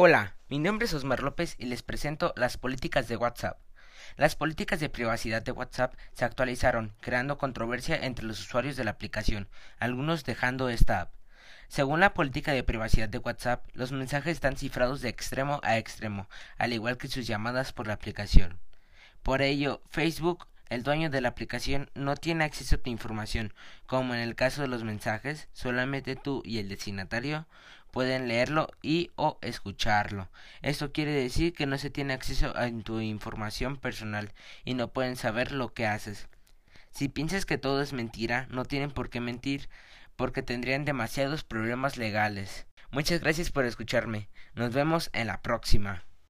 Hola, mi nombre es Osmar López y les presento las políticas de WhatsApp. Las políticas de privacidad de WhatsApp se actualizaron, creando controversia entre los usuarios de la aplicación, algunos dejando esta app. Según la política de privacidad de WhatsApp, los mensajes están cifrados de extremo a extremo, al igual que sus llamadas por la aplicación. Por ello, Facebook, el dueño de la aplicación, no tiene acceso a tu información, como en el caso de los mensajes, solamente tú y el destinatario pueden leerlo y o escucharlo. Esto quiere decir que no se tiene acceso a tu información personal y no pueden saber lo que haces. Si piensas que todo es mentira, no tienen por qué mentir, porque tendrían demasiados problemas legales. Muchas gracias por escucharme. Nos vemos en la próxima.